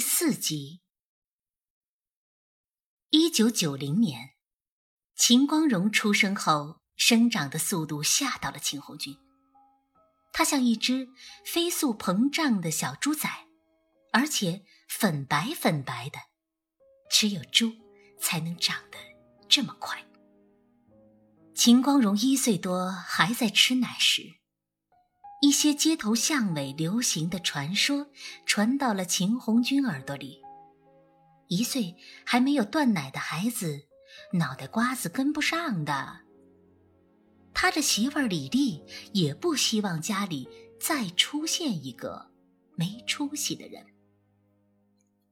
四集。一九九零年，秦光荣出生后，生长的速度吓到了秦红军。他像一只飞速膨胀的小猪仔，而且粉白粉白的，只有猪才能长得这么快。秦光荣一岁多还在吃奶时。一些街头巷尾流行的传说传到了秦红军耳朵里。一岁还没有断奶的孩子，脑袋瓜子跟不上的。他的媳妇儿李丽也不希望家里再出现一个没出息的人。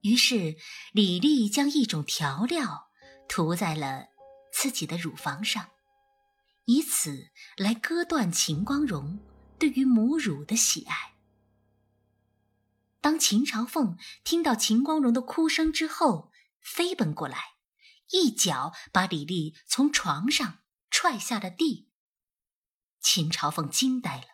于是，李丽将一种调料涂在了自己的乳房上，以此来割断秦光荣。对于母乳的喜爱。当秦朝凤听到秦光荣的哭声之后，飞奔过来，一脚把李丽从床上踹下了地。秦朝凤惊呆了，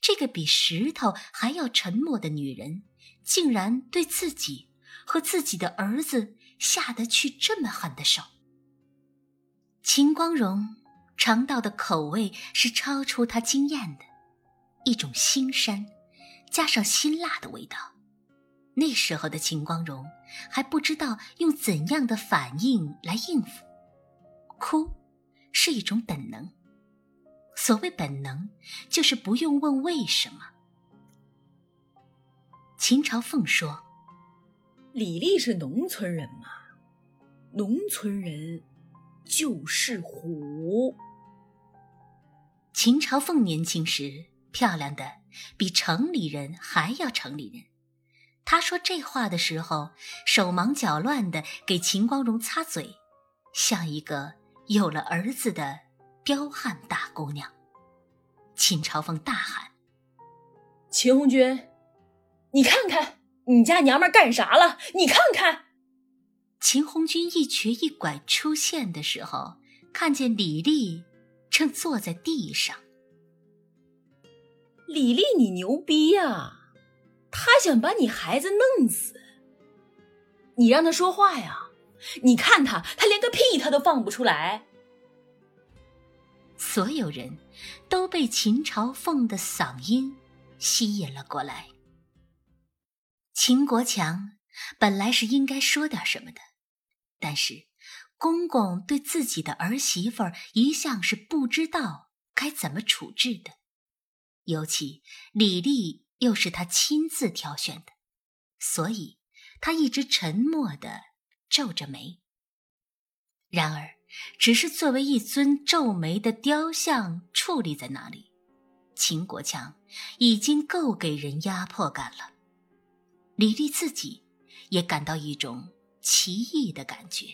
这个比石头还要沉默的女人，竟然对自己和自己的儿子下得去这么狠的手。秦光荣尝到的口味是超出他经验的。一种腥膻，加上辛辣的味道。那时候的秦光荣还不知道用怎样的反应来应付。哭，是一种本能。所谓本能，就是不用问为什么。秦朝凤说：“李丽是农村人嘛，农村人就是虎。”秦朝凤年轻时。漂亮的比城里人还要城里人。他说这话的时候，手忙脚乱的给秦光荣擦嘴，像一个有了儿子的彪悍大姑娘。秦朝凤大喊：“秦红军，你看看你家娘们干啥了？你看看！”秦红军一瘸一拐出现的时候，看见李丽正坐在地上。李丽，你牛逼呀！他想把你孩子弄死，你让他说话呀！你看他，他连个屁他都放不出来。所有人都被秦朝凤的嗓音吸引了过来。秦国强本来是应该说点什么的，但是公公对自己的儿媳妇一向是不知道该怎么处置的。尤其李丽又是他亲自挑选的，所以他一直沉默的皱着眉。然而，只是作为一尊皱眉的雕像矗立在那里，秦国强已经够给人压迫感了。李丽自己也感到一种奇异的感觉，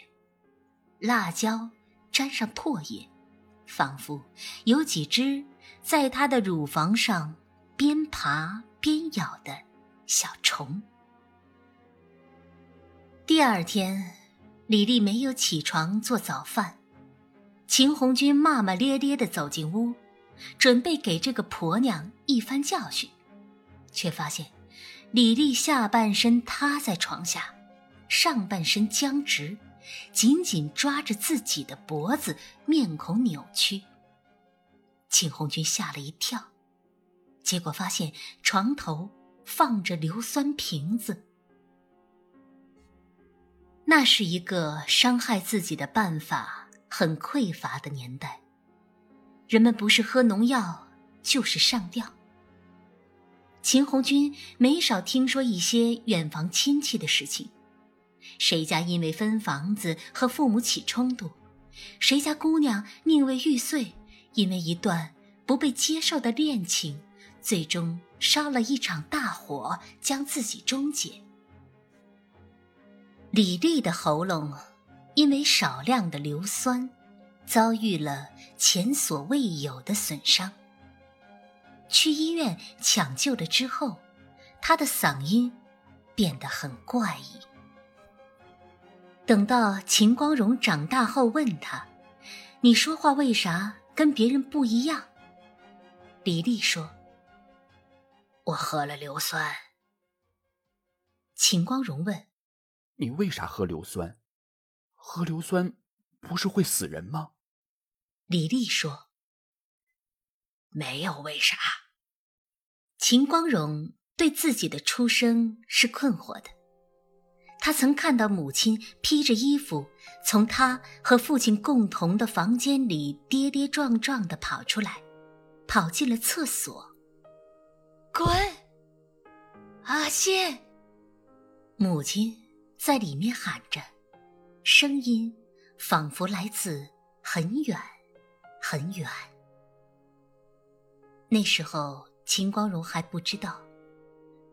辣椒沾上唾液，仿佛有几只。在她的乳房上边爬边咬的小虫。第二天，李丽没有起床做早饭，秦红军骂骂咧咧的走进屋，准备给这个婆娘一番教训，却发现李丽下半身趴在床下，上半身僵直，紧紧抓着自己的脖子，面孔扭曲。秦红军吓了一跳，结果发现床头放着硫酸瓶子。那是一个伤害自己的办法很匮乏的年代，人们不是喝农药，就是上吊。秦红军没少听说一些远房亲戚的事情：谁家因为分房子和父母起冲突，谁家姑娘命为玉碎。因为一段不被接受的恋情，最终烧了一场大火，将自己终结。李丽的喉咙因为少量的硫酸，遭遇了前所未有的损伤。去医院抢救了之后，她的嗓音变得很怪异。等到秦光荣长大后，问他：“你说话为啥？”跟别人不一样，李丽说：“我喝了硫酸。”秦光荣问：“你为啥喝硫酸？喝硫酸不是会死人吗？”李丽说：“没有为啥。”秦光荣对自己的出生是困惑的。他曾看到母亲披着衣服从他和父亲共同的房间里跌跌撞撞的跑出来，跑进了厕所。滚！阿信。母亲在里面喊着，声音仿佛来自很远很远。那时候，秦光荣还不知道，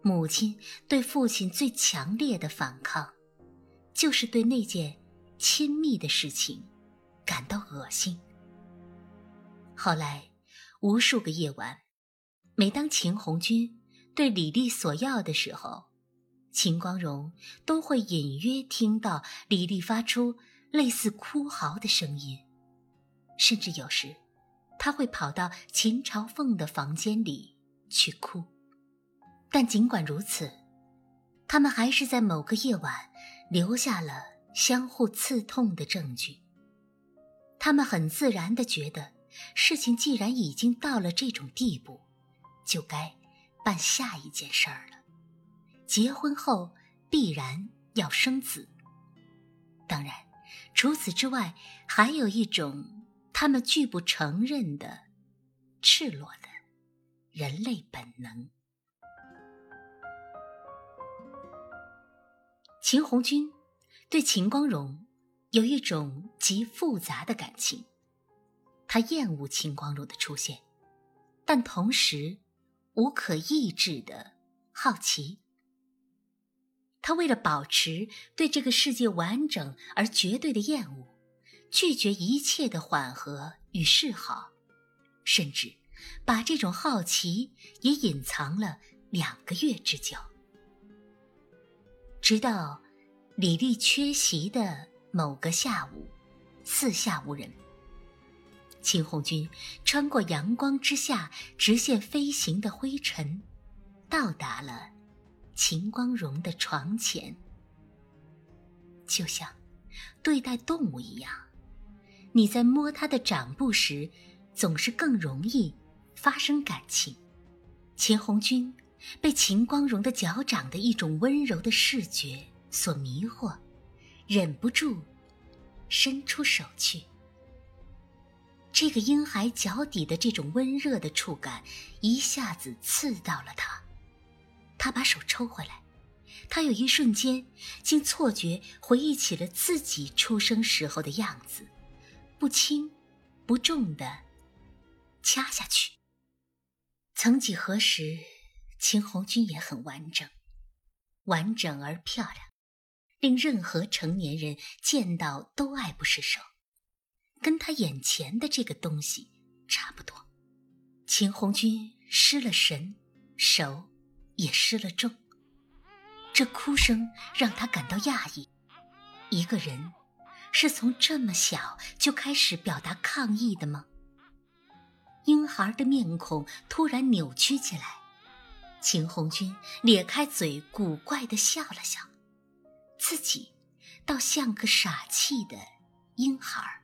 母亲对父亲最强烈的反抗，就是对那件亲密的事情感到恶心。后来，无数个夜晚，每当秦红军对李丽索要的时候，秦光荣都会隐约听到李丽发出类似哭嚎的声音，甚至有时，他会跑到秦朝凤的房间里去哭。但尽管如此，他们还是在某个夜晚留下了相互刺痛的证据。他们很自然的觉得，事情既然已经到了这种地步，就该办下一件事儿了。结婚后必然要生子。当然，除此之外，还有一种他们拒不承认的赤裸的人类本能。秦红军对秦光荣有一种极复杂的感情，他厌恶秦光荣的出现，但同时无可抑制的好奇。他为了保持对这个世界完整而绝对的厌恶，拒绝一切的缓和与示好，甚至把这种好奇也隐藏了两个月之久。直到李丽缺席的某个下午，四下无人，秦红军穿过阳光之下直线飞行的灰尘，到达了。秦光荣的床前，就像对待动物一样，你在摸他的掌部时，总是更容易发生感情。秦红军被秦光荣的脚掌的一种温柔的视觉所迷惑，忍不住伸出手去。这个婴孩脚底的这种温热的触感，一下子刺到了他。他把手抽回来，他有一瞬间竟错觉回忆起了自己出生时候的样子，不轻不重的掐下去。曾几何时，秦红军也很完整，完整而漂亮，令任何成年人见到都爱不释手，跟他眼前的这个东西差不多。秦红军失了神，手。也失了重。这哭声让他感到讶异。一个人是从这么小就开始表达抗议的吗？婴孩的面孔突然扭曲起来，秦红军咧开嘴，古怪的笑了笑，自己倒像个傻气的婴孩。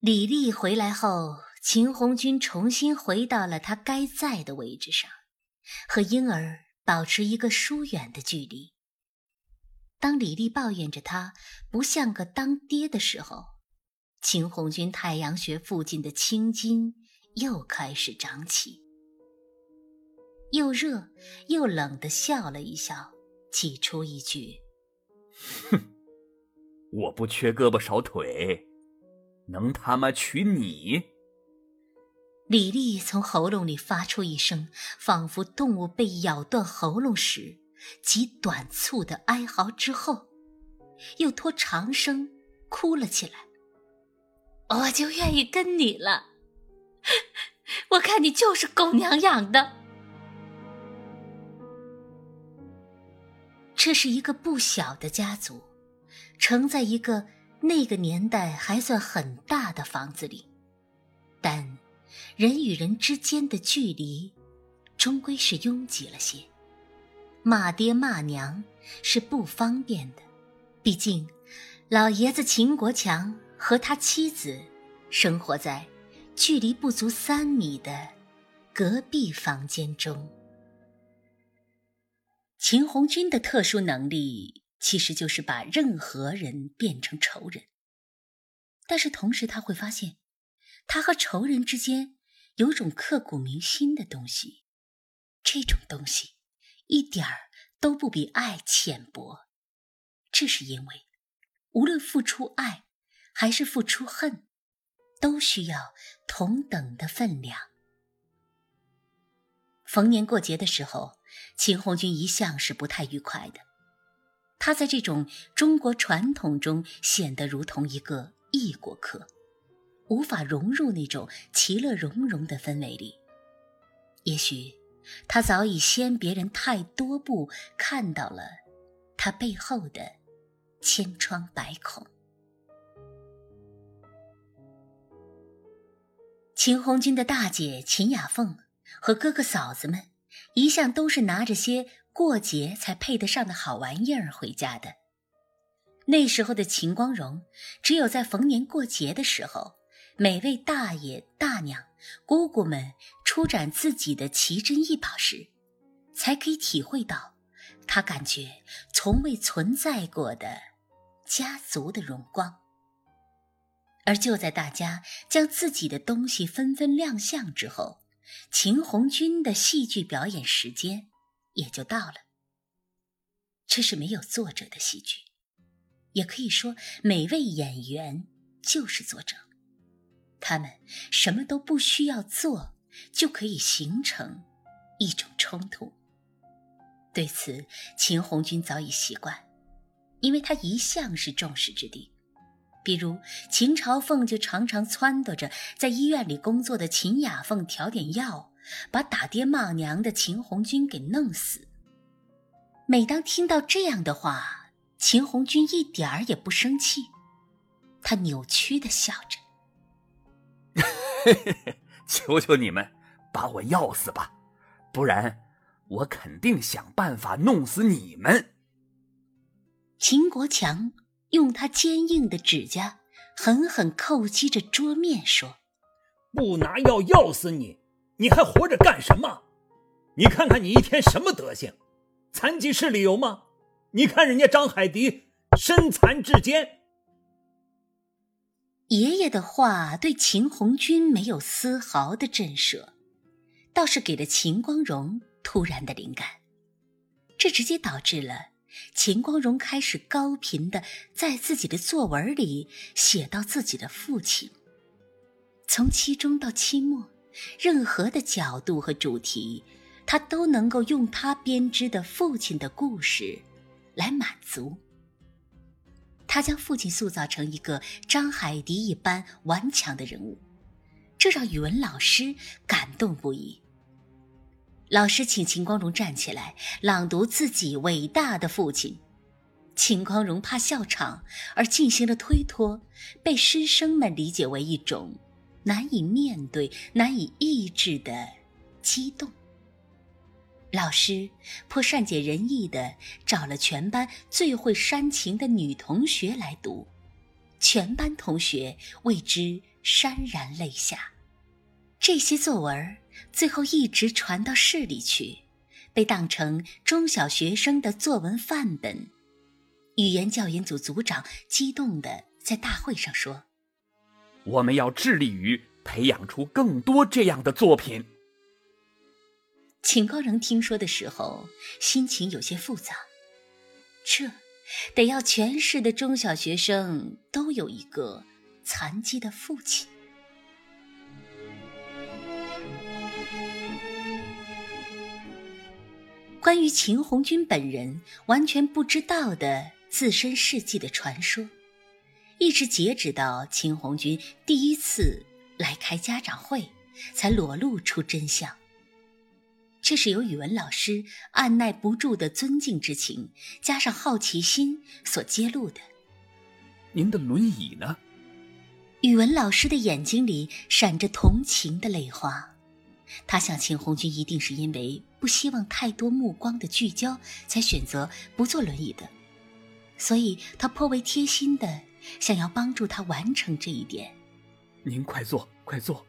李丽回来后，秦红军重新回到了他该在的位置上。和婴儿保持一个疏远的距离。当李丽抱怨着他不像个当爹的时候，秦红军太阳穴附近的青筋又开始长起，又热又冷的笑了一笑，挤出一句：“哼，我不缺胳膊少腿，能他妈娶你？”李丽从喉咙里发出一声，仿佛动物被咬断喉咙时极短促的哀嚎之后，又拖长声哭了起来。我就愿意跟你了，我看你就是狗娘养的。这是一个不小的家族，承在一个那个年代还算很大的房子里，但。人与人之间的距离，终归是拥挤了些。骂爹骂娘是不方便的，毕竟老爷子秦国强和他妻子生活在距离不足三米的隔壁房间中。秦红军的特殊能力其实就是把任何人变成仇人，但是同时他会发现，他和仇人之间有种刻骨铭心的东西，这种东西。一点儿都不比爱浅薄，这是因为，无论付出爱还是付出恨，都需要同等的分量。逢年过节的时候，秦红军一向是不太愉快的。他在这种中国传统中显得如同一个异国客，无法融入那种其乐融融的氛围里。也许。他早已先别人太多步看到了他背后的千疮百孔。秦红军的大姐秦雅凤和哥哥嫂子们一向都是拿着些过节才配得上的好玩意儿回家的。那时候的秦光荣，只有在逢年过节的时候。每位大爷大娘、姑姑们出展自己的奇珍异宝时，才可以体会到他感觉从未存在过的家族的荣光。而就在大家将自己的东西纷纷亮相之后，秦红军的戏剧表演时间也就到了。这是没有作者的戏剧，也可以说每位演员就是作者。他们什么都不需要做，就可以形成一种冲突。对此，秦红军早已习惯，因为他一向是众矢之的。比如，秦朝凤就常常撺掇着在医院里工作的秦雅凤调点药，把打爹骂娘的秦红军给弄死。每当听到这样的话，秦红军一点儿也不生气，他扭曲的笑着。求求你们，把我要死吧，不然我肯定想办法弄死你们。秦国强用他坚硬的指甲狠狠叩击着桌面，说：“不拿药药死你，你还活着干什么？你看看你一天什么德行？残疾是理由吗？你看人家张海迪身残志坚。”爷爷的话对秦红军没有丝毫的震慑，倒是给了秦光荣突然的灵感。这直接导致了秦光荣开始高频的在自己的作文里写到自己的父亲。从期中到期末，任何的角度和主题，他都能够用他编织的父亲的故事来满足。他将父亲塑造成一个张海迪一般顽强的人物，这让语文老师感动不已。老师请秦光荣站起来朗读自己伟大的父亲，秦光荣怕笑场而进行了推脱，被师生们理解为一种难以面对、难以抑制的激动。老师颇善解人意的找了全班最会煽情的女同学来读，全班同学为之潸然泪下。这些作文最后一直传到市里去，被当成中小学生的作文范本。语言教研组组长激动地在大会上说：“我们要致力于培养出更多这样的作品。”秦高人听说的时候，心情有些复杂。这得要全市的中小学生都有一个残疾的父亲。关于秦红军本人完全不知道的自身事迹的传说，一直截止到秦红军第一次来开家长会，才裸露出真相。这是由语文老师按耐不住的尊敬之情，加上好奇心所揭露的。您的轮椅呢？语文老师的眼睛里闪着同情的泪花，他想秦红军一定是因为不希望太多目光的聚焦，才选择不坐轮椅的。所以他颇为贴心的想要帮助他完成这一点。您快坐，快坐。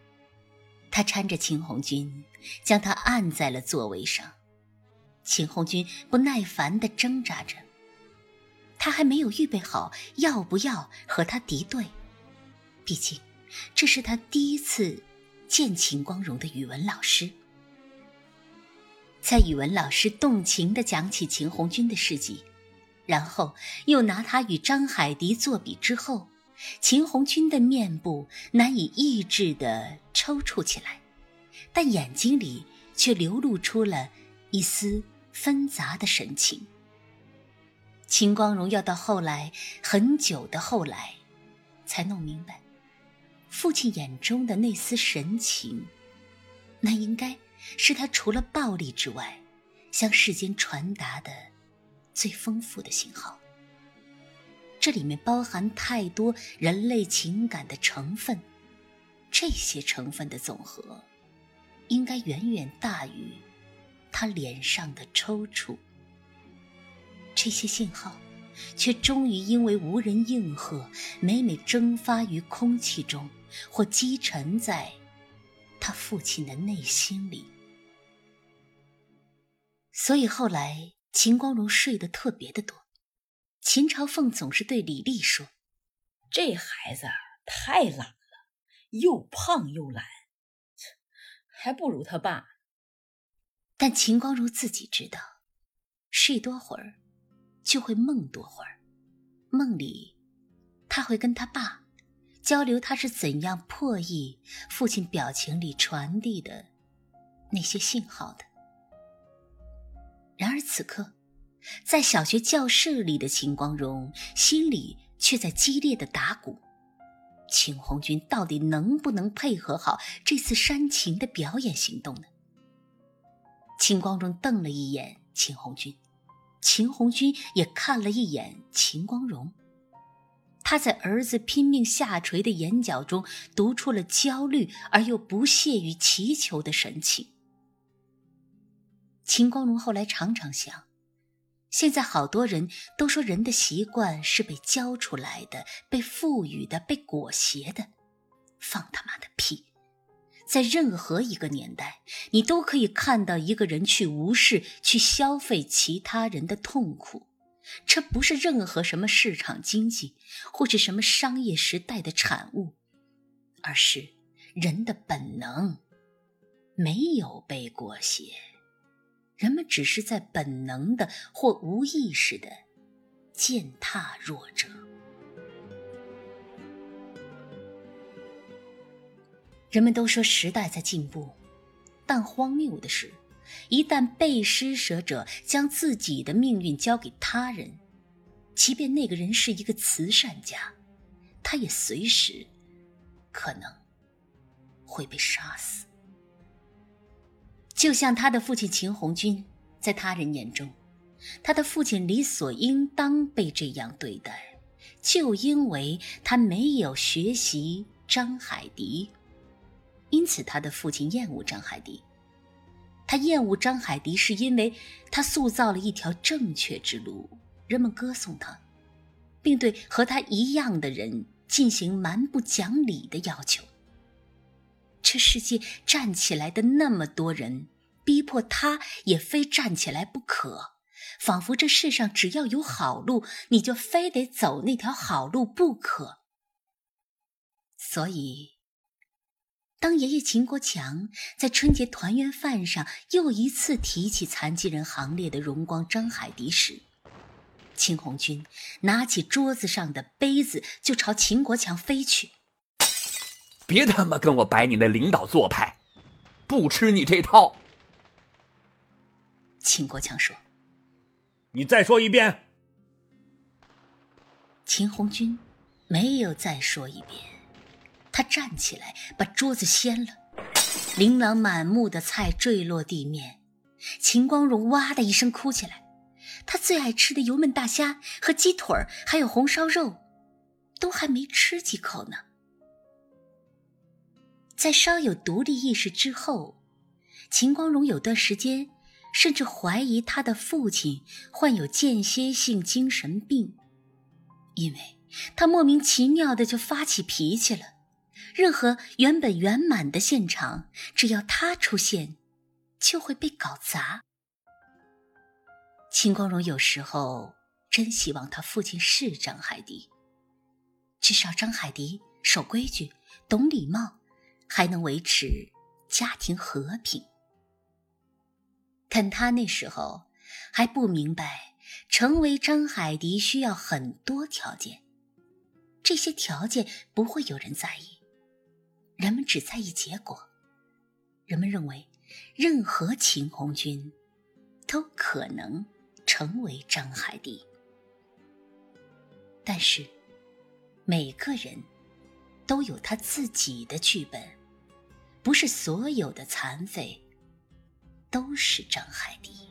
他搀着秦红军，将他按在了座位上。秦红军不耐烦的挣扎着，他还没有预备好要不要和他敌对。毕竟，这是他第一次见秦光荣的语文老师。在语文老师动情的讲起秦红军的事迹。然后又拿他与张海迪作比之后，秦红军的面部难以抑制的抽搐起来，但眼睛里却流露出了一丝纷杂的神情。秦光荣要到后来很久的后来，才弄明白，父亲眼中的那丝神情，那应该是他除了暴力之外，向世间传达的。最丰富的信号，这里面包含太多人类情感的成分，这些成分的总和，应该远远大于他脸上的抽搐。这些信号，却终于因为无人应和，每每蒸发于空气中，或积沉在他父亲的内心里。所以后来。秦光荣睡得特别的多，秦朝凤总是对李丽说：“这孩子太懒了，又胖又懒，还不如他爸。”但秦光荣自己知道，睡多会儿就会梦多会儿，梦里他会跟他爸交流他是怎样破译父亲表情里传递的那些信号的。然而此刻，在小学教室里的秦光荣心里却在激烈的打鼓：秦红军到底能不能配合好这次煽情的表演行动呢？秦光荣瞪了一眼秦红军，秦红军也看了一眼秦光荣。他在儿子拼命下垂的眼角中读出了焦虑而又不屑于祈求的神情。秦光荣后来常常想，现在好多人都说人的习惯是被教出来的、被赋予的、被裹挟的，放他妈的屁！在任何一个年代，你都可以看到一个人去无视、去消费其他人的痛苦，这不是任何什么市场经济或是什么商业时代的产物，而是人的本能，没有被裹挟。人们只是在本能的或无意识的践踏弱者。人们都说时代在进步，但荒谬的是，一旦被施舍者将自己的命运交给他人，即便那个人是一个慈善家，他也随时可能会被杀死。就像他的父亲秦红军，在他人眼中，他的父亲理所应当被这样对待，就因为他没有学习张海迪，因此他的父亲厌恶张海迪。他厌恶张海迪，是因为他塑造了一条正确之路，人们歌颂他，并对和他一样的人进行蛮不讲理的要求。这世界站起来的那么多人，逼迫他也非站起来不可，仿佛这世上只要有好路，你就非得走那条好路不可。所以，当爷爷秦国强在春节团圆饭上又一次提起残疾人行列的荣光张海迪时，秦红军拿起桌子上的杯子就朝秦国强飞去。别他妈跟我摆你那领导做派，不吃你这套。秦国强说：“你再说一遍。”秦红军没有再说一遍，他站起来把桌子掀了，琳琅满目的菜坠落地面。秦光荣哇的一声哭起来，他最爱吃的油焖大虾和鸡腿还有红烧肉，都还没吃几口呢。在稍有独立意识之后，秦光荣有段时间甚至怀疑他的父亲患有间歇性精神病，因为他莫名其妙的就发起脾气了。任何原本圆满的现场，只要他出现，就会被搞砸。秦光荣有时候真希望他父亲是张海迪，至少张海迪守规矩、懂礼貌，还能维持家庭和平。但他那时候还不明白，成为张海迪需要很多条件，这些条件不会有人在意，人们只在意结果。人们认为，任何秦红军都可能成为张海迪，但是每个人都有他自己的剧本，不是所有的残废。都是张海迪。